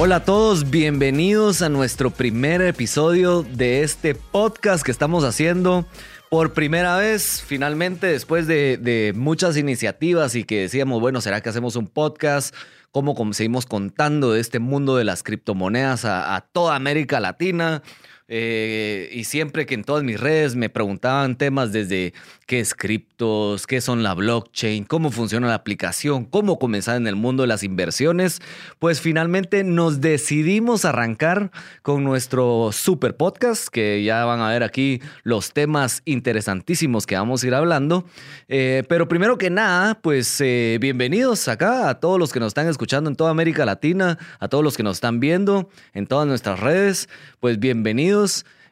Hola a todos, bienvenidos a nuestro primer episodio de este podcast que estamos haciendo por primera vez, finalmente, después de, muchas iniciativas y que decíamos, bueno, ¿será que hacemos un podcast? ¿Cómo seguimos contando de este mundo de las criptomonedas a toda América Latina? Eh, y siempre que en todas mis redes me preguntaban temas desde qué es criptos, qué son la blockchain, cómo funciona la aplicación, cómo comenzar en el mundo de las inversiones, pues finalmente nos decidimos arrancar con nuestro super podcast, que ya van a ver aquí los temas interesantísimos que vamos a ir hablando. Eh, pero primero que nada, pues eh, bienvenidos acá a todos los que nos están escuchando en toda América Latina, a todos los que nos están viendo en todas nuestras redes, pues bienvenidos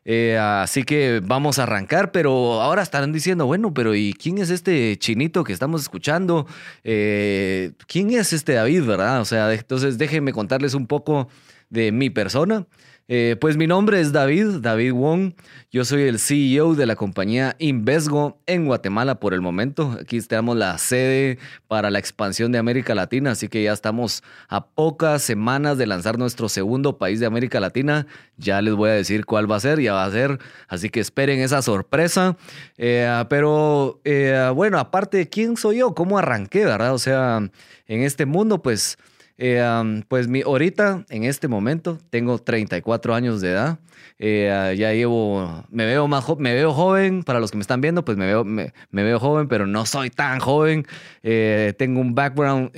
eh, así que vamos a arrancar, pero ahora estarán diciendo, bueno, pero ¿y quién es este chinito que estamos escuchando? Eh, ¿Quién es este David, verdad? O sea, entonces déjenme contarles un poco de mi persona. Eh, pues mi nombre es David, David Wong. Yo soy el CEO de la compañía Invesgo en Guatemala por el momento. Aquí tenemos la sede para la expansión de América Latina, así que ya estamos a pocas semanas de lanzar nuestro segundo país de América Latina. Ya les voy a decir cuál va a ser, ya va a ser, así que esperen esa sorpresa. Eh, pero eh, bueno, aparte, ¿quién soy yo? ¿Cómo arranqué, verdad? O sea, en este mundo, pues... Eh, pues mi, ahorita, en este momento, tengo 34 años de edad. Eh, ah, ya llevo, me veo más me veo joven, para los que me están viendo, pues me veo, me, veo joven, pero no soy tan joven. Eh, tengo un background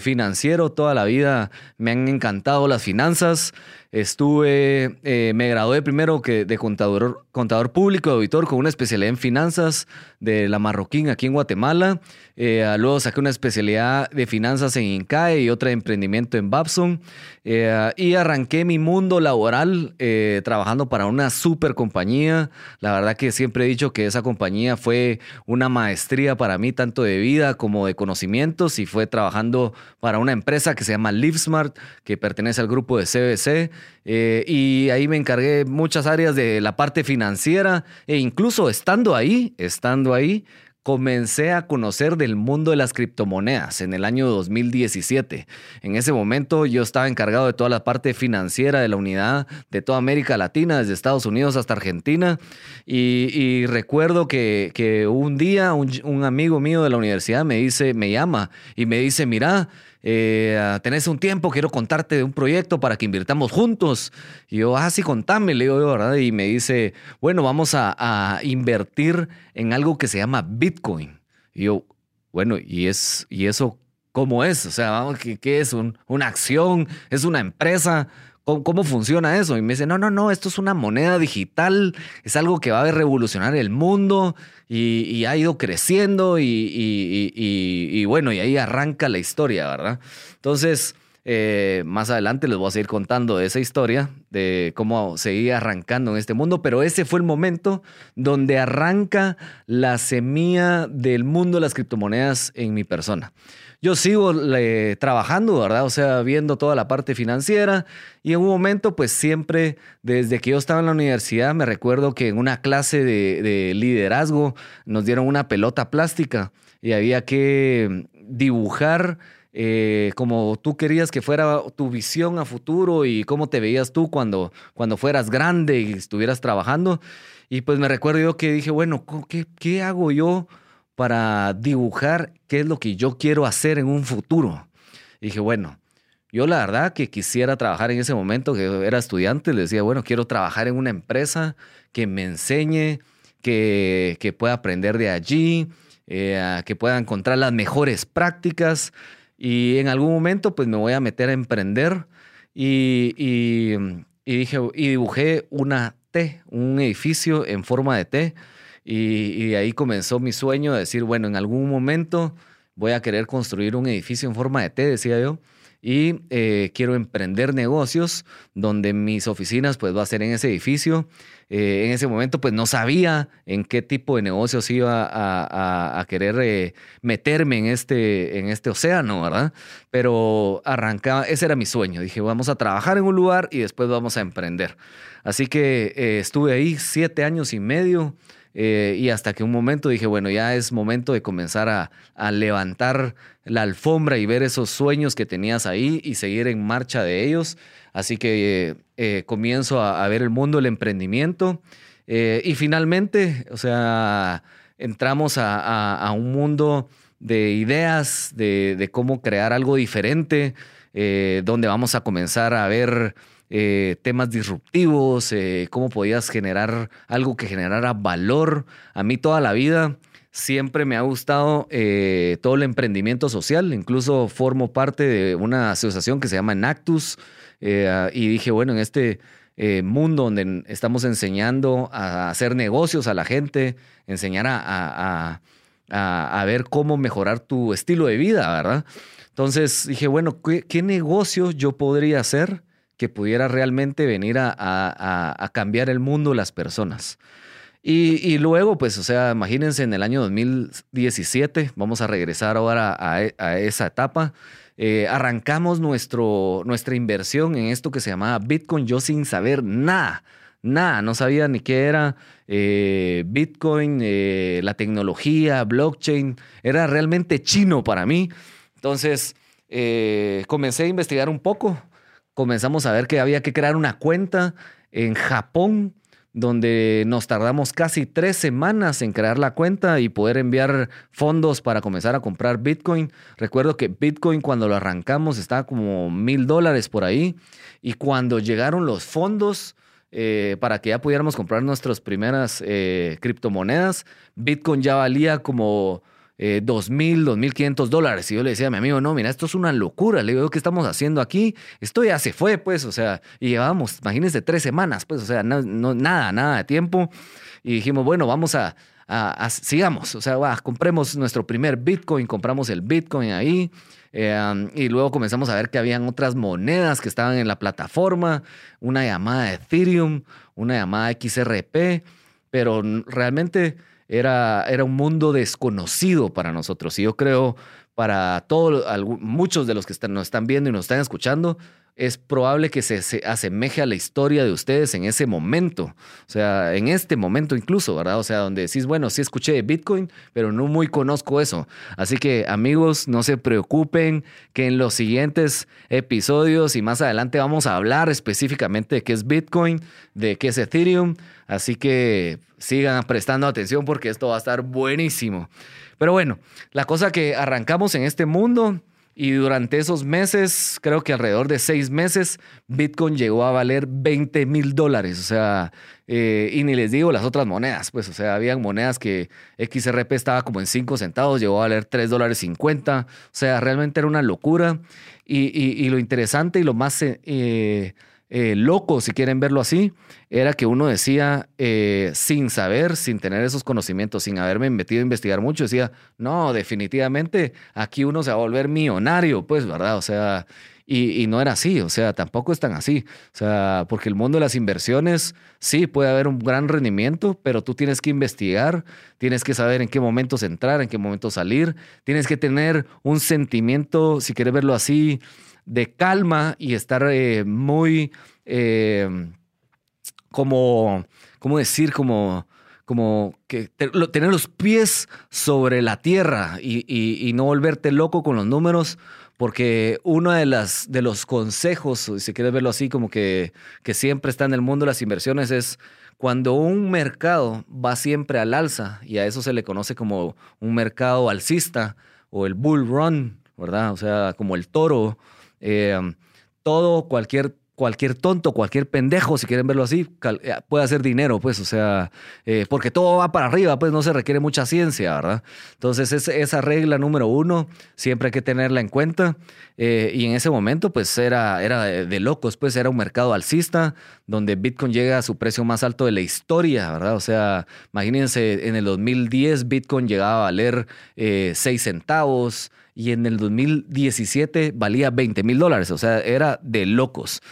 financiero, toda la vida me han encantado las finanzas. Estuve, eh, me gradué primero que de contador, contador público, auditor, con una especialidad en finanzas de la Marroquín aquí en Guatemala. Eh, luego saqué una especialidad de finanzas en INCAE y otra de emprendimiento en Babson. Eh, y arranqué mi mundo laboral trabajando para una super compañía. La verdad que siempre he dicho que esa compañía fue una maestría para mí, tanto de vida como de conocimientos. Y fue trabajando para una empresa que se llama LiveSmart, que pertenece al grupo de CBC. Eh, y ahí me encargué muchas áreas de la parte financiera e incluso estando ahí, estando ahí, comencé a conocer del mundo de las criptomonedas en el año 2017. En ese momento yo estaba encargado de toda la parte financiera de la unidad de toda América Latina, desde Estados Unidos hasta Argentina. Y, recuerdo que, un día un, un, amigo mío de la universidad me dice, me llama y me dice, mira, eh, tenés un tiempo, quiero contarte de un proyecto para que invirtamos juntos. Y yo, ah, sí, contame, le digo ¿verdad? Y me dice, bueno, vamos a, invertir en algo que se llama Bitcoin. Y yo, bueno, ¿y, es, y eso cómo es? O sea, ¿qué, qué es? ¿Un, ¿Una acción? ¿Es una empresa? ¿Cómo, funciona eso? Y me dice, no, no, no, esto es una moneda digital, es algo que va a revolucionar el mundo y, ha ido creciendo y, bueno, y ahí arranca la historia, ¿verdad? Entonces, eh, más adelante les voy a seguir contando esa historia, de cómo seguía arrancando en este mundo, pero ese fue el momento donde arranca la semilla del mundo de las criptomonedas en mi persona yo sigo trabajando, ¿verdad? O sea, viendo toda la parte financiera y en un momento, pues siempre, desde que yo estaba en la universidad, me recuerdo que en una clase de, liderazgo nos dieron una pelota plástica y había que dibujar eh, como tú querías que fuera tu visión a futuro y cómo te veías tú cuando, cuando fueras grande y estuvieras trabajando. Y pues me recuerdo yo que dije, bueno, ¿qué, qué hago yo? Para dibujar qué es lo que yo quiero hacer en un futuro. dije, bueno, yo la verdad que quisiera trabajar en ese momento que era estudiante, le decía, bueno, quiero trabajar en una empresa que me enseñe, que, que pueda aprender de allí, eh, que pueda encontrar las mejores prácticas y en algún momento pues me voy a meter a emprender y, y, y dije, y dibujé una T, un edificio en forma de T y, ahí comenzó mi sueño de decir, bueno, en algún momento voy a querer construir un edificio en forma de T, decía yo, y eh, quiero emprender negocios donde mis oficinas pues va a ser en ese edificio. Eh, en ese momento pues no sabía en qué tipo de negocios iba a, querer eh, meterme en este, en este océano, ¿verdad? Pero arrancaba, ese era mi sueño. Dije, vamos a trabajar en un lugar y después vamos a emprender. Así que estuve ahí siete años y medio eh, y hasta que un momento dije, bueno, ya es momento de comenzar a, levantar la alfombra y ver esos sueños que tenías ahí y seguir en marcha de ellos. Así que eh, comienzo a, ver el mundo del emprendimiento y finalmente, o sea, entramos a, un mundo de ideas, de, cómo crear algo diferente, donde vamos a comenzar a ver eh, temas disruptivos, eh, cómo podías generar algo que generara valor. A mí toda la vida siempre me ha gustado eh, todo el emprendimiento social, incluso formo parte de una asociación que se llama Enactus y dije, bueno, en este mundo donde estamos enseñando a hacer negocios a la gente, enseñar a, a, ver cómo mejorar tu estilo de vida, ¿verdad? Entonces dije, bueno, ¿qué, qué negocio yo podría hacer? Que pudiera realmente venir a, cambiar el mundo, las personas. Y, luego, pues, o sea, imagínense en el año 2017, vamos a regresar ahora a, esa etapa. Eh, arrancamos nuestro, nuestra inversión en esto que se llamaba Bitcoin, yo sin saber nada, nada, no sabía ni qué era eh, Bitcoin, eh, la tecnología, blockchain, era realmente chino para mí. Entonces, comencé a investigar un poco comenzamos a ver que había que crear una cuenta en Japón, donde nos tardamos casi tres semanas en crear la cuenta y poder enviar fondos para comenzar a comprar Bitcoin. Recuerdo que Bitcoin cuando lo arrancamos estaba como mil dólares por ahí y cuando llegaron los fondos... Eh, para que ya pudiéramos comprar nuestras primeras eh, criptomonedas, Bitcoin ya valía como eh, dos mil, dos mil quinientos dólares. Y yo le decía a mi amigo, no, mira, esto es una locura. Le digo, ¿qué estamos haciendo aquí? Esto ya se fue, pues, o sea, y llevábamos, imagínense, tres semanas, pues, o sea, no, nada, nada de tiempo. Y dijimos, bueno, vamos a, sigamos, o sea, compremos nuestro primer Bitcoin, compramos el Bitcoin ahí. Eh, y luego comenzamos a ver que habían otras monedas que estaban en la plataforma, una llamada Ethereum, una llamada XRP, pero realmente era, era un mundo desconocido para nosotros. Y yo creo para todos, muchos de los que nos están viendo y nos están escuchando, es probable que se, asemeje a la historia de ustedes en ese momento. O sea, en este momento incluso, ¿verdad? O sea, donde decís, bueno, sí escuché de Bitcoin, pero no muy conozco eso. Así que amigos, no se preocupen que en los siguientes episodios y más adelante vamos a hablar específicamente de qué es Bitcoin, de qué es Ethereum. Así que sigan prestando atención porque esto va a estar buenísimo. Pero bueno, la cosa que arrancamos en este mundo y durante esos meses, creo que alrededor de seis meses, Bitcoin llegó a valer 20 mil dólares. O sea, eh, y ni les digo las otras monedas, pues, o sea, habían monedas que XRP estaba como en 5 centavos, llegó a valer 3 dólares 50. O sea, realmente era una locura. Y, lo interesante y lo más... Eh, eh, loco, si quieren verlo así, era que uno decía, eh, sin saber, sin tener esos conocimientos, sin haberme metido a investigar mucho, decía, no, definitivamente aquí uno se va a volver millonario, pues, ¿verdad? O sea, y, no era así, o sea, tampoco es tan así. O sea, porque el mundo de las inversiones, sí, puede haber un gran rendimiento, pero tú tienes que investigar, tienes que saber en qué momentos entrar, en qué momentos salir, tienes que tener un sentimiento, si quieres verlo así, de calma y estar eh, muy, eh, como, ¿cómo decir? Como, como que tener los pies sobre la tierra y, no volverte loco con los números, porque uno de, las, de los consejos, si quieres verlo así, como que, que siempre está en el mundo de las inversiones, es cuando un mercado va siempre al alza, y a eso se le conoce como un mercado alcista o el bull run, ¿verdad? O sea, como el toro eh, todo, cualquier cualquier tonto, cualquier pendejo, si quieren verlo así, eh, puede hacer dinero, pues, o sea, eh, porque todo va para arriba, pues no se requiere mucha ciencia, ¿verdad? Entonces, esa regla número uno, siempre hay que tenerla en cuenta. y en ese momento, pues, era, era de, locos, pues, era un mercado alcista, donde Bitcoin llega a su precio más alto de la historia, ¿verdad? O sea, imagínense, en el 2010 Bitcoin llegaba a valer 6 centavos, y en el 2017 valía 20 mil dólares, o sea, era de locos.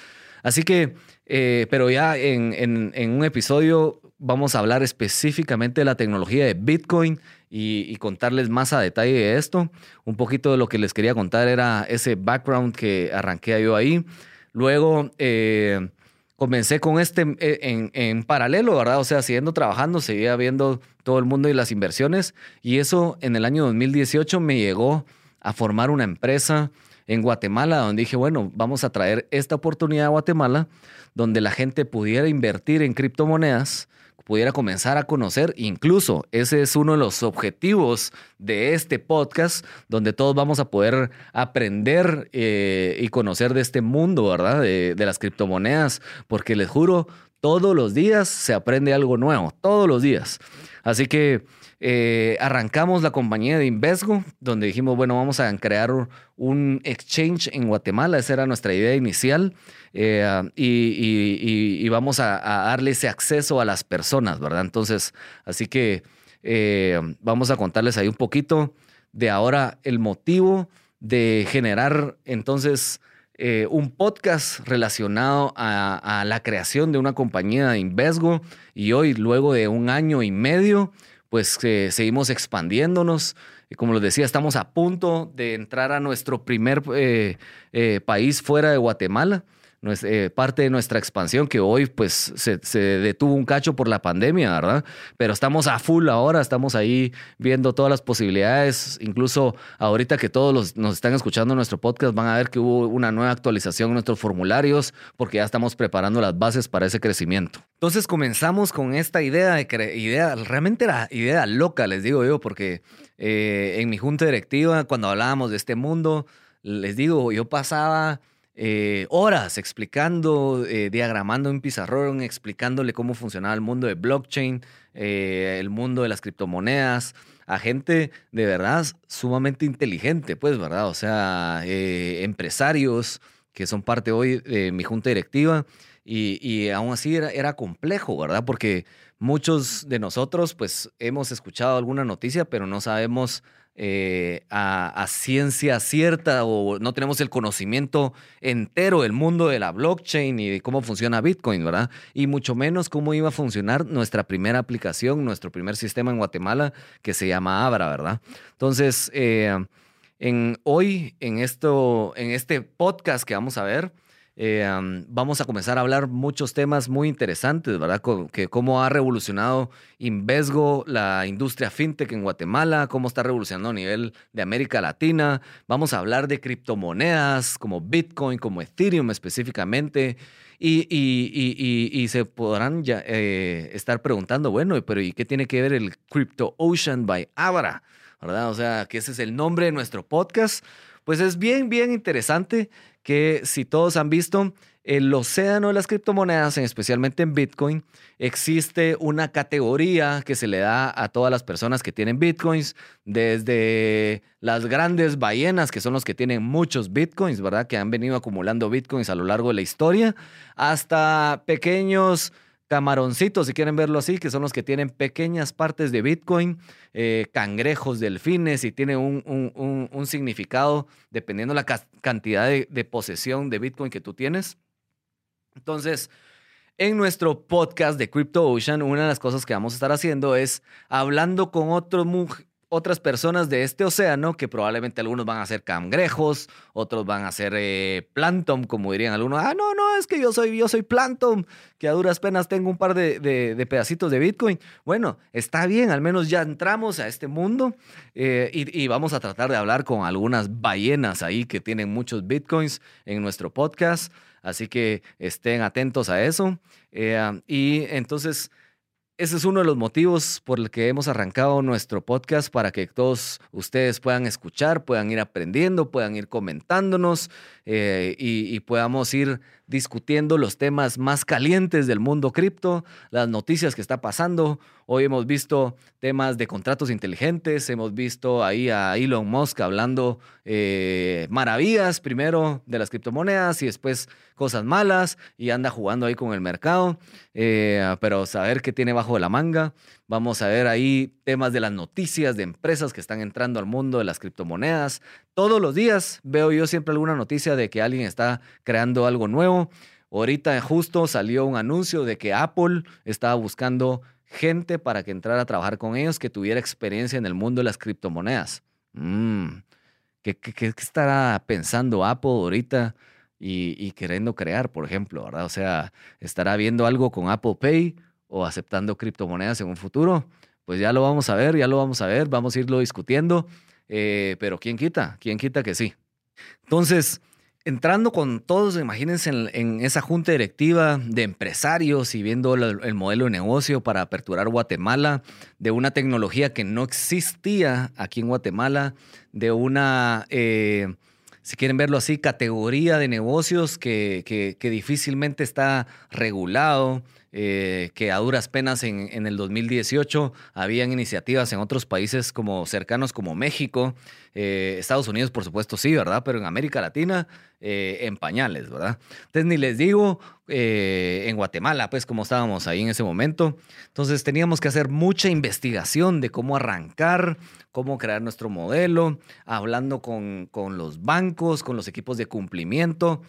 Así que, eh, pero ya en, un episodio vamos a hablar específicamente de la tecnología de Bitcoin y, contarles más a detalle de esto. Un poquito de lo que les quería contar era ese background que arranqué yo ahí. Luego, eh, comencé con este eh, en, en, paralelo, ¿verdad? O sea, siguiendo trabajando, seguía viendo todo el mundo y las inversiones. Y eso en el año 2018 me llegó a formar una empresa en Guatemala, donde dije, bueno, vamos a traer esta oportunidad a Guatemala, donde la gente pudiera invertir en criptomonedas, pudiera comenzar a conocer, incluso ese es uno de los objetivos de este podcast, donde todos vamos a poder aprender eh, y conocer de este mundo, ¿verdad? De, de las criptomonedas, porque les juro, todos los días se aprende algo nuevo, todos los días. Así que eh, arrancamos la compañía de Invesgo, donde dijimos, bueno, vamos a crear un exchange en Guatemala, esa era nuestra idea inicial, eh, y, vamos a, darle ese acceso a las personas, ¿verdad? Entonces, así que eh, vamos a contarles ahí un poquito de ahora el motivo de generar entonces un podcast relacionado a, a, la creación de una compañía de Invesgo y hoy, luego de un año y medio, pues seguimos expandiéndonos. Como les decía, estamos a punto de entrar a nuestro primer eh, eh, país fuera de Guatemala. Eh, parte de nuestra expansión que hoy pues se, detuvo un cacho por la pandemia, ¿verdad? Pero estamos a full ahora, estamos ahí viendo todas las posibilidades, incluso ahorita que todos los, nos están escuchando nuestro podcast van a ver que hubo una nueva actualización en nuestros formularios porque ya estamos preparando las bases para ese crecimiento. Entonces comenzamos con esta idea de idea, realmente era idea loca, les digo yo, porque eh, en mi junta directiva, cuando hablábamos de este mundo, les digo, yo pasaba eh, horas explicando, eh, diagramando en pizarrón, explicándole cómo funcionaba el mundo de blockchain, eh, el mundo de las criptomonedas, a gente de verdad sumamente inteligente, pues, ¿verdad? O sea, empresarios que son parte hoy de mi junta directiva y, y aún así era, era complejo, ¿verdad? Porque muchos de nosotros, pues, hemos escuchado alguna noticia, pero no sabemos eh, a, ciencia cierta o no tenemos el conocimiento entero del mundo de la blockchain y de cómo funciona Bitcoin, ¿verdad? Y mucho menos cómo iba a funcionar nuestra primera aplicación, nuestro primer sistema en Guatemala que se llama Abra, ¿verdad? Entonces, eh, hoy, en, esto, en este podcast que vamos a ver, eh, vamos a comenzar a hablar muchos temas muy interesantes, ¿verdad? que cómo ha revolucionado Invesgo, la industria fintech en Guatemala, cómo está revolucionando a nivel de América Latina. Vamos a hablar de criptomonedas como Bitcoin, como Ethereum específicamente. Y, se podrán eh, estar preguntando, bueno, pero ¿y qué tiene que ver el Crypto Ocean by Abra? ¿Verdad? O sea, que ese es el nombre de nuestro podcast. Pues es bien, bien interesante que si todos han visto, el océano de las criptomonedas, especialmente en Bitcoin, existe una categoría que se le da a todas las personas que tienen Bitcoins, desde las grandes ballenas, que son los que tienen muchos Bitcoins, ¿verdad? Que han venido acumulando Bitcoins a lo largo de la historia, hasta pequeños camaroncitos, si quieren verlo así, que son los que tienen pequeñas partes de Bitcoin, eh, cangrejos, delfines, y tiene un, significado dependiendo la cantidad de, de, posesión de Bitcoin que tú tienes. Entonces, en nuestro podcast de Crypto Ocean, una de las cosas que vamos a estar haciendo es hablando con otros otras personas de este océano, que probablemente algunos van a ser cangrejos, otros van a ser eh, como dirían algunos. Ah, no, no, es que yo soy, yo soy que a duras penas tengo un par de, pedacitos de Bitcoin. Bueno, está bien, al menos ya entramos a este mundo eh, y, vamos a tratar de hablar con algunas ballenas ahí que tienen muchos Bitcoins en nuestro podcast. Así que estén atentos a eso. Eh, y entonces ese es uno de los motivos por el que hemos arrancado nuestro podcast para que todos ustedes puedan escuchar, puedan ir aprendiendo, puedan ir comentándonos eh, y, podamos ir discutiendo los temas más calientes del mundo cripto, las noticias que está pasando. Hoy hemos visto temas de contratos inteligentes, hemos visto ahí a Elon Musk hablando eh, maravillas primero de las criptomonedas y después cosas malas y anda jugando ahí con el mercado, eh, pero saber qué tiene bajo la manga. Vamos a ver ahí temas de las noticias de empresas que están entrando al mundo de las criptomonedas. Todos los días veo yo siempre alguna noticia de que alguien está creando algo nuevo. Ahorita justo salió un anuncio de que Apple estaba buscando gente para que entrara a trabajar con ellos que tuviera experiencia en el mundo de las criptomonedas. Mm, ¿qué, estará pensando Apple ahorita? y, queriendo crear, por ejemplo, ¿verdad? O sea, estará viendo algo con Apple Pay o aceptando criptomonedas en un futuro. Pues ya lo vamos a ver, ya lo vamos a ver, vamos a irlo discutiendo, eh, pero ¿quién quita? ¿Quién quita que sí? Entonces, entrando con todos, imagínense en, esa junta directiva de empresarios y viendo el, modelo de negocio para aperturar Guatemala, de una tecnología que no existía aquí en Guatemala, de una... Eh, si quieren verlo así, categoría de negocios que, que, difícilmente está regulado, eh, que a duras penas en, en, el 2018 habían iniciativas en otros países como cercanos como México, eh, Estados Unidos por supuesto sí, ¿verdad? Pero en América Latina eh, en pañales, ¿verdad? Entonces ni les digo en Guatemala, pues como estábamos ahí en ese momento. Entonces teníamos que hacer mucha investigación de cómo arrancar, cómo crear nuestro modelo, hablando con, con los bancos, con los equipos de cumplimiento,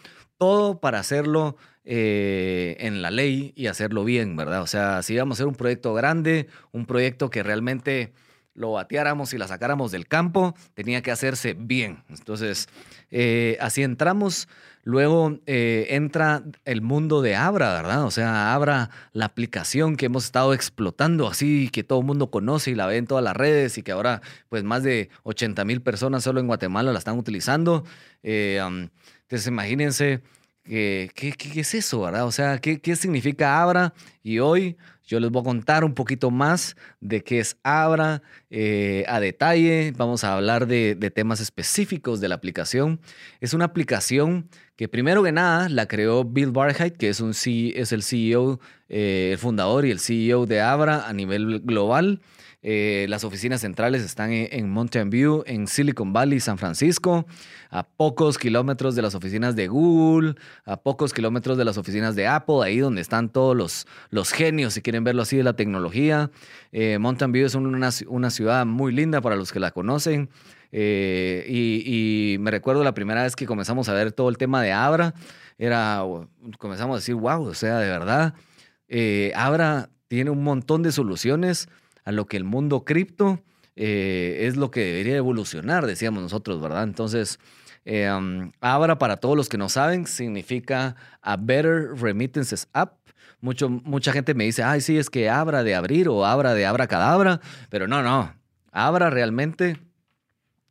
todo para hacerlo eh, en la ley y hacerlo bien, ¿verdad? O sea, si íbamos a hacer un proyecto grande, un proyecto que realmente lo bateáramos y la sacáramos del campo, tenía que hacerse bien. Entonces, eh, así entramos. Luego eh, entra el mundo de Abra, ¿verdad? O sea, Abra, la aplicación que hemos estado explotando así, que todo el mundo conoce y la ve en todas las redes y que ahora pues más de 80 mil personas solo en Guatemala la están utilizando. Entonces imagínense ¿Qué, qué, es eso, verdad? O sea, ¿qué, ¿qué, significa Abra? Y hoy yo les voy a contar un poquito más de qué es Abra eh, a detalle. Vamos a hablar de, de, temas específicos de la aplicación. Es una aplicación que primero que nada la creó Bill Barheit, que es, un es el CEO, eh, el fundador y el CEO de Abra a nivel global. Eh, las oficinas centrales están en, Mountain View, en Silicon Valley, San Francisco, a pocos kilómetros de las oficinas de Google, a pocos kilómetros de las oficinas de Apple, ahí donde están todos los, los genios, si quieren verlo así, de la tecnología. Eh, Mountain View es una, una, ciudad muy linda para los que la conocen. Eh, y, me recuerdo la primera vez que comenzamos a ver todo el tema de Abra, era, comenzamos a decir, wow, o sea, de verdad, Abra tiene un montón de soluciones a lo que el mundo cripto eh, es lo que debería evolucionar, decíamos nosotros, ¿verdad? Entonces, eh, um, Abra, para todos los que no saben, significa a Better Remittances App. Mucho, mucha gente me dice, ay, sí, es que Abra de abrir o Abra de Abra Cadabra, pero no, no. Abra realmente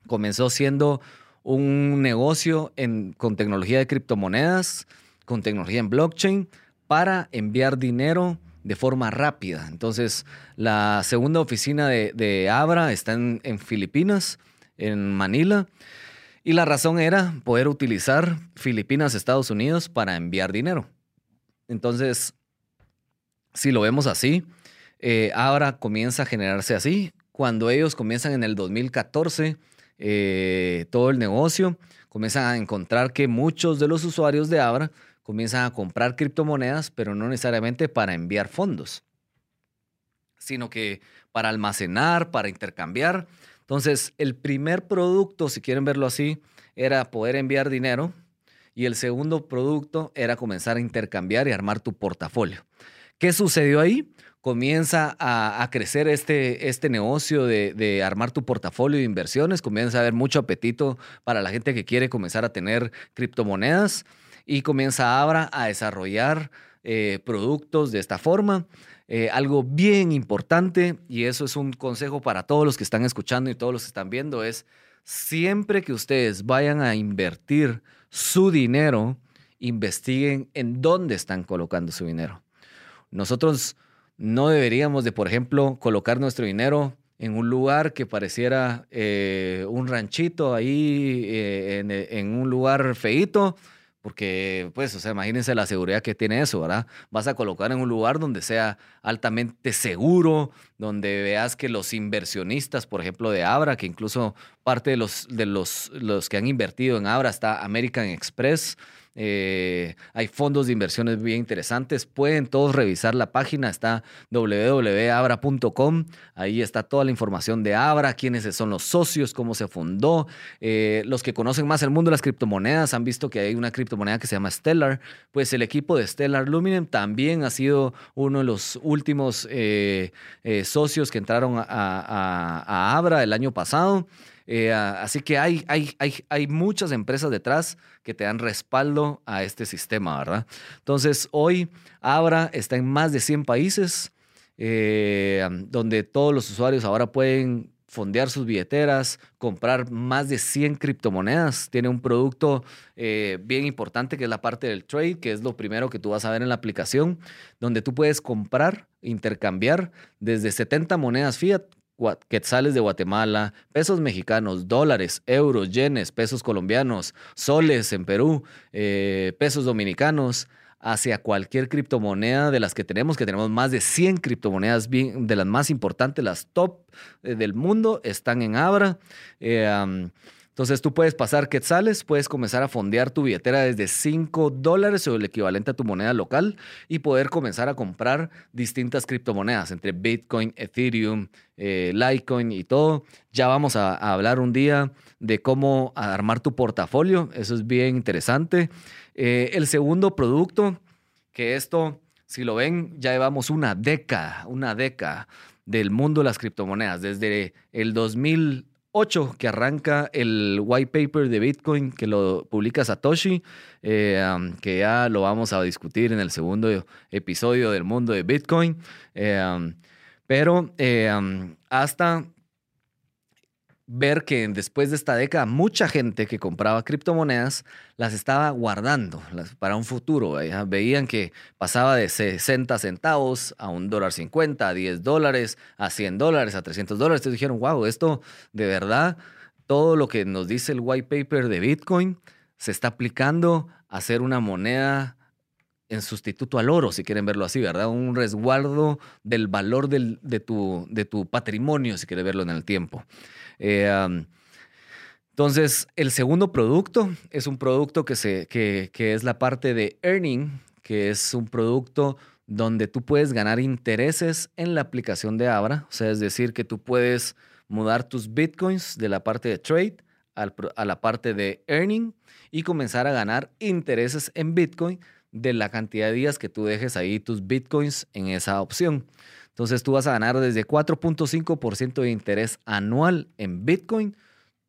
comenzó siendo un negocio en, con tecnología de criptomonedas, con tecnología en blockchain, para enviar dinero de forma rápida. Entonces, la segunda oficina de, Abra está en, Filipinas, en Manila. Y la razón era poder utilizar Filipinas, Estados Unidos para enviar dinero. Entonces, si lo vemos así, eh, Abra comienza a generarse así. Cuando ellos comienzan en el 2014, eh, todo el negocio, comienzan a encontrar que muchos de los usuarios de Abra comienzan a comprar criptomonedas, pero no necesariamente para enviar fondos, sino que para almacenar, para intercambiar. Entonces, el primer producto, si quieren verlo así, era poder enviar dinero y el segundo producto era comenzar a intercambiar y armar tu portafolio. ¿Qué sucedió ahí? Comienza a, crecer este, este negocio de, de, armar tu portafolio de inversiones, comienza a haber mucho apetito para la gente que quiere comenzar a tener criptomonedas y comienza Abra a desarrollar eh, productos de esta forma. Eh, algo bien importante, y eso es un consejo para todos los que están escuchando y todos los que están viendo, es siempre que ustedes vayan a invertir su dinero, investiguen en dónde están colocando su dinero. Nosotros no deberíamos de, por ejemplo, colocar nuestro dinero en un lugar que pareciera eh, un ranchito ahí, en, en, un lugar feito, porque, pues, o sea, imagínense la seguridad que tiene eso, ¿verdad? Vas a colocar en un lugar donde sea altamente seguro, donde veas que los inversionistas, por ejemplo, de Abra, que incluso parte de los, de los, los que han invertido en Abra está American Express, eh, hay fondos de inversiones bien interesantes. Pueden todos revisar la página, está www.abra.com. Ahí está toda la información de Abra, quiénes son los socios, cómo se fundó. Eh, los que conocen más el mundo de las criptomonedas han visto que hay una criptomoneda que se llama Stellar. Pues el equipo de Stellar Luminen también ha sido uno de los últimos eh, socios que entraron a Abra el año pasado. Eh, así que hay, hay, hay, hay muchas empresas detrás que te dan respaldo a este sistema, ¿verdad? Entonces, hoy Abra está en más de 100 países, eh, donde todos los usuarios ahora pueden fondear sus billeteras, comprar más de 100 criptomonedas. Tiene un producto eh, bien importante que es la parte del trade, que es lo primero que tú vas a ver en la aplicación, donde tú puedes comprar, intercambiar desde 70 monedas fiat, quetzales de Guatemala, pesos mexicanos, dólares, euros, yenes, pesos colombianos, soles en Perú, eh, pesos dominicanos hacia cualquier criptomoneda de las que tenemos, que tenemos más de 100 criptomonedas de las más importantes, las top eh, del mundo, están en Abra. Eh, entonces tú puedes pasar quetzales, puedes comenzar a fondear tu billetera desde 5 dólares o el equivalente a tu moneda local y poder comenzar a comprar distintas criptomonedas entre Bitcoin, Ethereum, eh, Litecoin y todo. Ya vamos a, hablar un día de cómo armar tu portafolio, eso es bien interesante. Eh, el segundo producto, que esto, si lo ven, ya llevamos una década, una década del mundo de las criptomonedas, desde el 2008 que arranca el white paper de Bitcoin que lo publica Satoshi, eh, que ya lo vamos a discutir en el segundo episodio del mundo de Bitcoin. Eh, pero hasta ver que después de esta década mucha gente que compraba criptomonedas las estaba guardando para un futuro. Veían que pasaba de 60 centavos a un dólar 50, a 10 dólares, a 100 dólares, a 300 dólares. Entonces dijeron, wow, esto de verdad, todo lo que nos dice el white paper de Bitcoin se está aplicando a ser una moneda en sustituto al oro, si quieren verlo así, ¿verdad? Un resguardo del valor de, tu, de tu patrimonio, si quieres verlo en el tiempo. Eh, entonces, el segundo producto es un producto que, se, que, es la parte de earning, que es un producto donde tú puedes ganar intereses en la aplicación de Abra. O sea, es decir, que tú puedes mudar tus bitcoins de la parte de trade a la parte de earning y comenzar a ganar intereses en bitcoin de la cantidad de días que tú dejes ahí tus bitcoins en esa opción. Entonces tú vas a ganar desde 4.5% de interés anual en Bitcoin.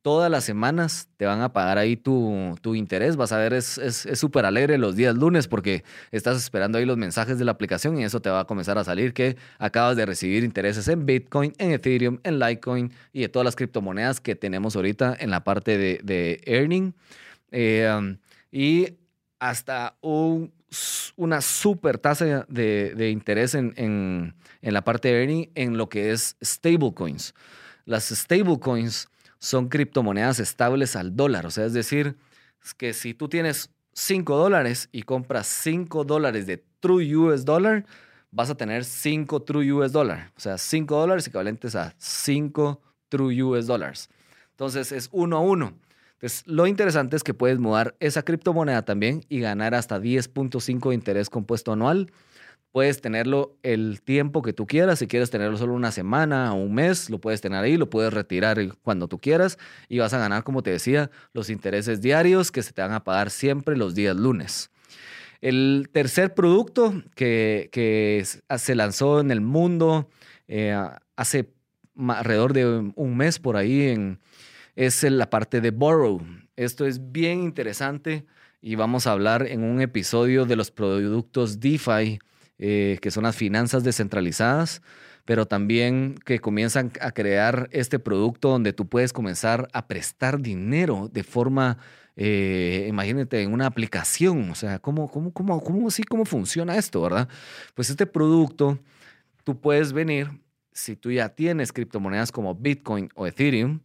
Todas las semanas te van a pagar ahí tu, tu interés. Vas a ver, es súper alegre los días lunes porque estás esperando ahí los mensajes de la aplicación y eso te va a comenzar a salir que acabas de recibir intereses en Bitcoin, en Ethereum, en Litecoin y de todas las criptomonedas que tenemos ahorita en la parte de, earning. Eh, y hasta un una super tasa de, interés en, la parte de earning en lo que es stablecoins. Las stablecoins son criptomonedas estables al dólar, o sea, es decir, que si tú tienes 5 dólares y compras 5 dólares de True US Dollar, vas a tener 5 True US Dollar, o sea, 5 dólares equivalentes a 5 True US Dollars. Entonces es uno a uno. Entonces, lo interesante es que puedes mudar esa criptomoneda también y ganar hasta 10.5 de interés compuesto anual. Puedes tenerlo el tiempo que tú quieras. Si quieres tenerlo solo una semana o un mes, lo puedes tener ahí, lo puedes retirar cuando tú quieras y vas a ganar, como te decía, los intereses diarios que se te van a pagar siempre los días lunes. El tercer producto que, se lanzó en el mundo eh, hace alrededor de un mes por ahí en, es la parte de Borrow. Esto es bien interesante y vamos a hablar en un episodio de los productos DeFi, eh, que son las finanzas descentralizadas, pero también que comienzan a crear este producto donde tú puedes comenzar a prestar dinero de forma, eh, imagínate, en una aplicación. O sea, ¿cómo, cómo, cómo, cómo, así, ¿cómo funciona esto, verdad? Pues este producto, tú puedes venir, si tú ya tienes criptomonedas como Bitcoin o Ethereum,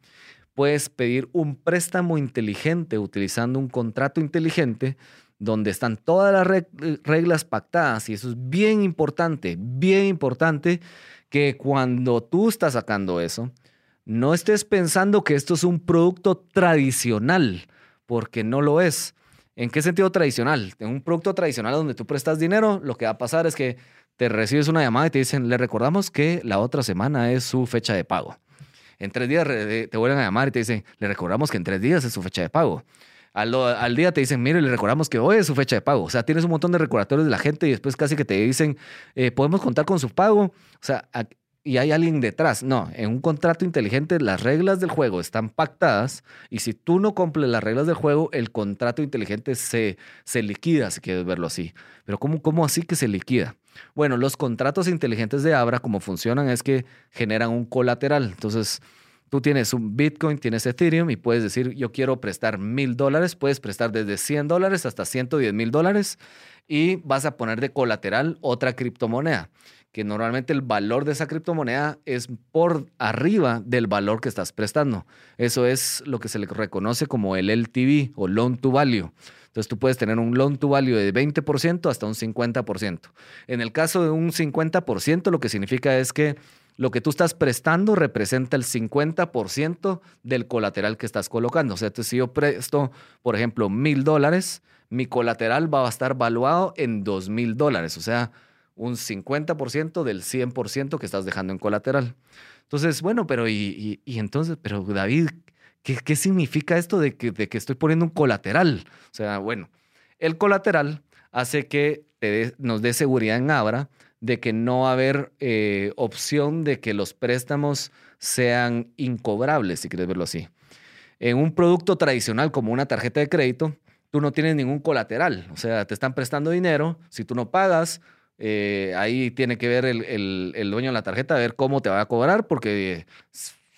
puedes pedir un préstamo inteligente utilizando un contrato inteligente donde están todas las reglas pactadas y eso es bien importante, bien importante que cuando tú estás sacando eso, no estés pensando que esto es un producto tradicional, porque no lo es. ¿En qué sentido tradicional? En un producto tradicional donde tú prestas dinero, lo que va a pasar es que te recibes una llamada y te dicen, le recordamos que la otra semana es su fecha de pago. En tres días te vuelven a llamar y te dicen, le recordamos que en tres días es su fecha de pago. Al, día te dicen, mire, le recordamos que hoy es su fecha de pago. O sea, tienes un montón de recordatorios de la gente y después casi que te dicen, eh, podemos contar con su pago. O sea, y hay alguien detrás. No, en un contrato inteligente las reglas del juego están pactadas y si tú no cumples las reglas del juego, el contrato inteligente se, se liquida, si quieres verlo así. Pero ¿cómo, ¿cómo así que se liquida? Bueno, los contratos inteligentes de Abra, como funcionan, es que generan un colateral. Entonces, tú tienes un Bitcoin, tienes Ethereum y puedes decir, yo quiero prestar mil dólares, puedes prestar desde 100 dólares hasta 110 mil dólares y vas a poner de colateral otra criptomoneda que normalmente el valor de esa criptomoneda es por arriba del valor que estás prestando. Eso es lo que se le reconoce como el LTV o Loan to Value. Entonces tú puedes tener un loan to value de 20% hasta un 50%. En el caso de un 50%, lo que significa es que lo que tú estás prestando representa el 50% del colateral que estás colocando. O sea, si yo presto, por ejemplo, mil dólares, mi colateral va a estar valuado en dos mil dólares. O sea, un 50% del 100% que estás dejando en colateral. Entonces, bueno, pero y, entonces, pero David, ¿qué, significa esto de que, de que, estoy poniendo un colateral? O sea, bueno, el colateral hace que nos dé seguridad en Abra de que no va a haber eh, opción de que los préstamos sean incobrables, si quieres verlo así. En un producto tradicional como una tarjeta de crédito, tú no tienes ningún colateral. O sea, te están prestando dinero, si tú no pagas, eh, ahí tiene que ver el, dueño de la tarjeta, a ver cómo te va a cobrar, porque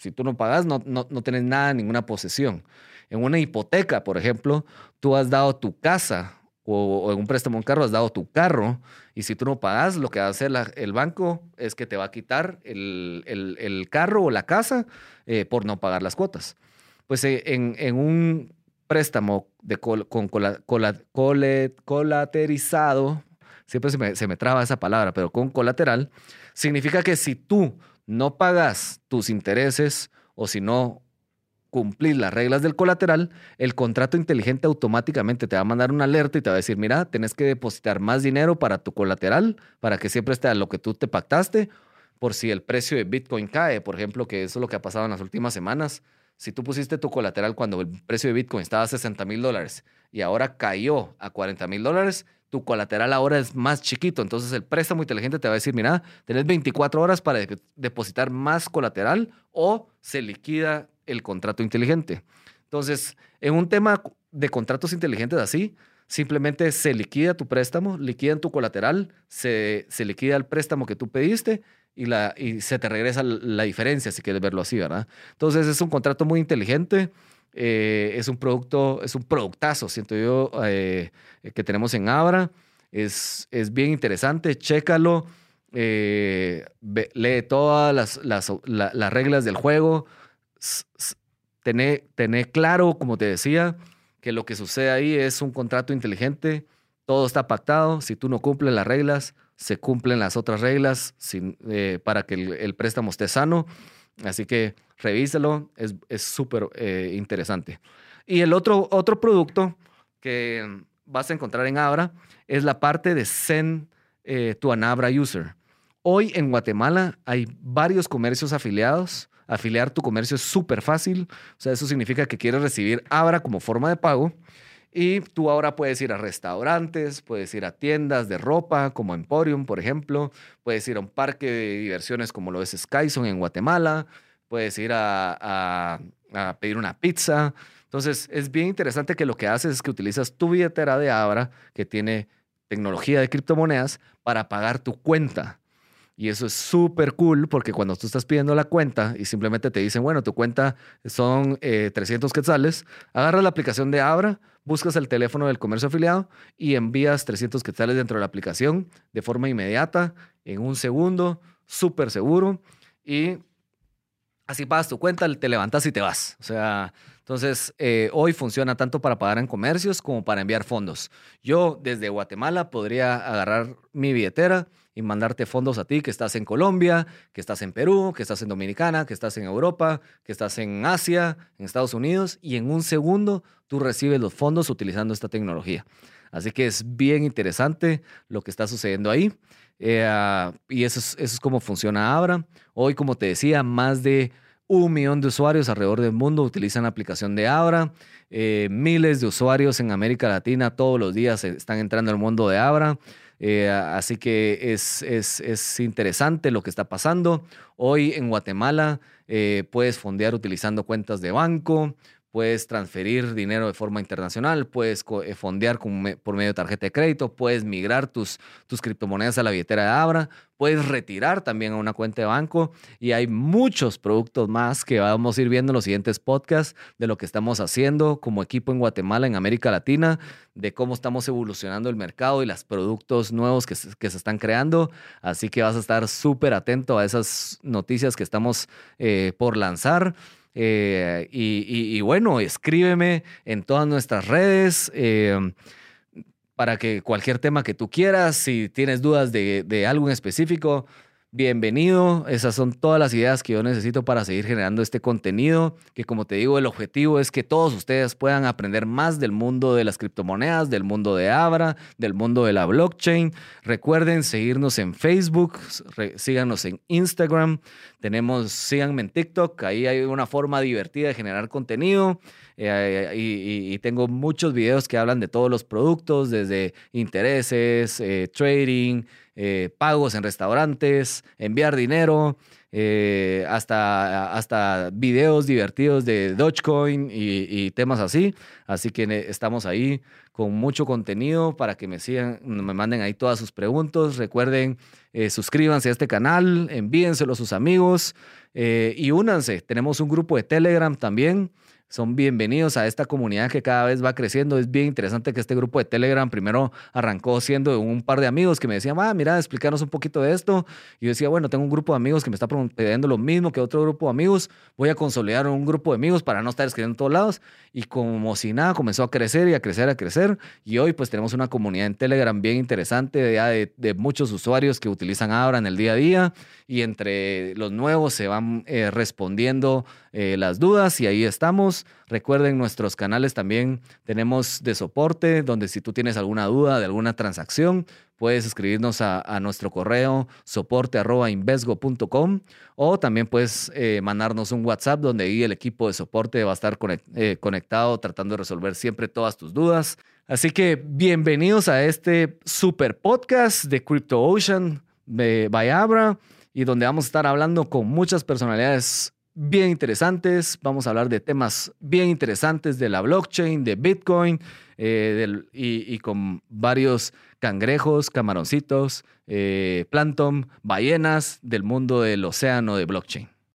si tú no pagas, no, no, no tienes nada, ninguna posesión. En una hipoteca, por ejemplo, tú has dado tu casa o, en un préstamo un carro has dado tu carro y si tú no pagas, lo que va a hacer el banco es que te va a quitar el, carro o la casa eh, por no pagar las cuotas. Pues eh, en, un préstamo de con colaterizado, siempre se me, se me traba esa palabra, pero con colateral, significa que si tú no pagas tus intereses o si no cumplís las reglas del colateral, el contrato inteligente automáticamente te va a mandar una alerta y te va a decir, mira, tenés que depositar más dinero para tu colateral, para que siempre esté a lo que tú te pactaste, por si el precio de Bitcoin cae, por ejemplo, que eso es lo que ha pasado en las últimas semanas. Si tú pusiste tu colateral cuando el precio de Bitcoin estaba a 60 mil dólares y ahora cayó a 40 mil dólares, tu colateral ahora es más chiquito. Entonces el préstamo inteligente te va a decir, mira, tenés 24 horas para depositar más colateral o se liquida el contrato inteligente. Entonces, en un tema de contratos inteligentes así, simplemente se liquida tu préstamo, liquidan tu colateral, se, se liquida el préstamo que tú pediste y, la, y se te regresa la diferencia, si quieres verlo así, ¿verdad? Entonces es un contrato muy inteligente. Eh, es un producto, es un productazo, siento yo, eh, que tenemos en Abra. Es, es bien interesante, chécalo, eh, lee todas las, las, las, reglas del juego, tener, tener claro, como te decía, que lo que sucede ahí es un contrato inteligente, todo está pactado, si tú no cumples las reglas, se cumplen las otras reglas sin, para que el, el préstamo esté sano. Así que revíselo, es súper eh, interesante. Y el otro, otro producto que vas a encontrar en Abra es la parte de Send eh, to an Abra User. Hoy en Guatemala hay varios comercios afiliados. Afiliar tu comercio es súper fácil. O sea, eso significa que quieres recibir Abra como forma de pago. Y tú ahora puedes ir a restaurantes, puedes ir a tiendas de ropa como Emporium, por ejemplo, puedes ir a un parque de diversiones como lo es Skyson en Guatemala, puedes ir a, pedir una pizza. Entonces, es bien interesante que lo que haces es que utilizas tu billetera de Abra, que tiene tecnología de criptomonedas, para pagar tu cuenta. Y eso es súper cool porque cuando tú estás pidiendo la cuenta y simplemente te dicen, bueno, tu cuenta son 300 eh, quetzales, agarras la aplicación de Abra, buscas el teléfono del comercio afiliado y envías 300 quetzales dentro de la aplicación de forma inmediata, en un segundo, súper seguro. Y así pagas tu cuenta, te levantas y te vas. O sea, entonces eh, hoy funciona tanto para pagar en comercios como para enviar fondos. Yo desde Guatemala podría agarrar mi billetera y mandarte fondos a ti que estás en Colombia, que estás en Perú, que estás en Dominicana, que estás en Europa, que estás en Asia, en Estados Unidos, y en un segundo tú recibes los fondos utilizando esta tecnología. Así que es bien interesante lo que está sucediendo ahí. Eh, y eso es, eso es cómo funciona Abra. Hoy, como te decía, más de un millón de usuarios alrededor del mundo utilizan la aplicación de Abra. Eh, miles de usuarios en América Latina todos los días están entrando al mundo de Abra. Eh, así que es, es, interesante lo que está pasando. Hoy en Guatemala eh, puedes fondear utilizando cuentas de banco, puedes transferir dinero de forma internacional, puedes eh, fondear por medio de tarjeta de crédito, puedes migrar tus, tus criptomonedas a la billetera de Abra, puedes retirar también a una cuenta de banco y hay muchos productos más que vamos a ir viendo en los siguientes podcasts de lo que estamos haciendo como equipo en Guatemala, en América Latina, de cómo estamos evolucionando el mercado y los productos nuevos que se, que se están creando. Así que vas a estar súper atento a esas noticias que estamos eh, por lanzar. Eh, y, bueno, escríbeme en todas nuestras redes eh, para que cualquier tema que tú quieras, si tienes dudas de, de algo en específico, bienvenido. Esas son todas las ideas que yo necesito para seguir generando este contenido, que como te digo, el objetivo es que todos ustedes puedan aprender más del mundo de las criptomonedas, del mundo de Abra, del mundo de la blockchain. Recuerden seguirnos en Facebook, síganos en Instagram, tenemos, síganme en TikTok, ahí hay una forma divertida de generar contenido. Eh, y, tengo muchos videos que hablan de todos los productos, desde intereses, eh, trading, eh, pagos en restaurantes, enviar dinero, eh, hasta, hasta videos divertidos de Dogecoin y, temas así. Así que estamos ahí con mucho contenido para que me sigan, me manden ahí todas sus preguntas. Recuerden, eh, suscríbanse a este canal, envíenselo a sus amigos y únanse. Tenemos un grupo de Telegram también son bienvenidos a esta comunidad que cada vez va creciendo. Es bien interesante que este grupo de Telegram primero arrancó siendo un par de amigos que me decían, ah, mira, explícanos un poquito de esto. Y yo decía, bueno, tengo un grupo de amigos que me está pidiendo lo mismo que otro grupo de amigos. Voy a consolidar un grupo de amigos para no estar escribiendo en todos lados. Y como si nada, comenzó a crecer y a crecer, a crecer. Y hoy pues tenemos una comunidad en Telegram bien interesante de, muchos usuarios que utilizan ahora en el día a día. Y entre los nuevos se van eh, respondiendo eh, las dudas y ahí estamos. Recuerden nuestros canales también tenemos de soporte, donde si tú tienes alguna duda de alguna transacción, puedes escribirnos a, nuestro correo soporte.invesgo.com o también puedes eh, mandarnos un WhatsApp donde ahí el equipo de soporte va a estar eh, conectado tratando de resolver siempre todas tus dudas. Así que bienvenidos a este super podcast de Crypto Ocean de Bayabra y donde vamos a estar hablando con muchas personalidades bien interesantes. Vamos a hablar de temas bien interesantes de la blockchain, de Bitcoin eh, y, con varios cangrejos, camaroncitos, eh, ballenas del mundo del océano de blockchain.